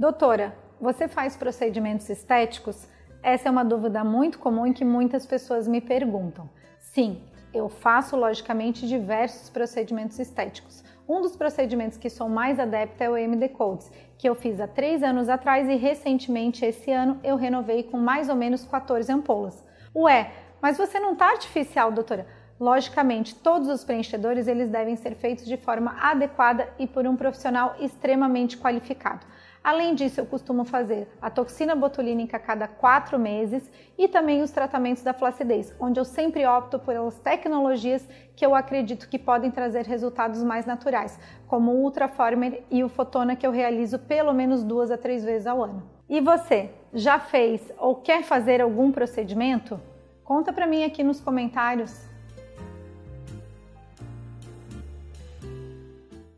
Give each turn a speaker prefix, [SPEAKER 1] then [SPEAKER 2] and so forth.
[SPEAKER 1] Doutora, você faz procedimentos estéticos? Essa é uma dúvida muito comum e que muitas pessoas me perguntam. Sim, eu faço logicamente diversos procedimentos estéticos. Um dos procedimentos que sou mais adepta é o MD Codes, que eu fiz há três anos atrás e recentemente esse ano eu renovei com mais ou menos 14 ampolas. Ué, mas você não está artificial, doutora? Logicamente, todos os preenchedores eles devem ser feitos de forma adequada e por um profissional extremamente qualificado. Além disso, eu costumo fazer a toxina botulínica a cada quatro meses e também os tratamentos da flacidez, onde eu sempre opto pelas tecnologias que eu acredito que podem trazer resultados mais naturais, como o Ultraformer e o Fotona que eu realizo pelo menos duas a três vezes ao ano. E você, já fez ou quer fazer algum procedimento? Conta para mim aqui nos comentários.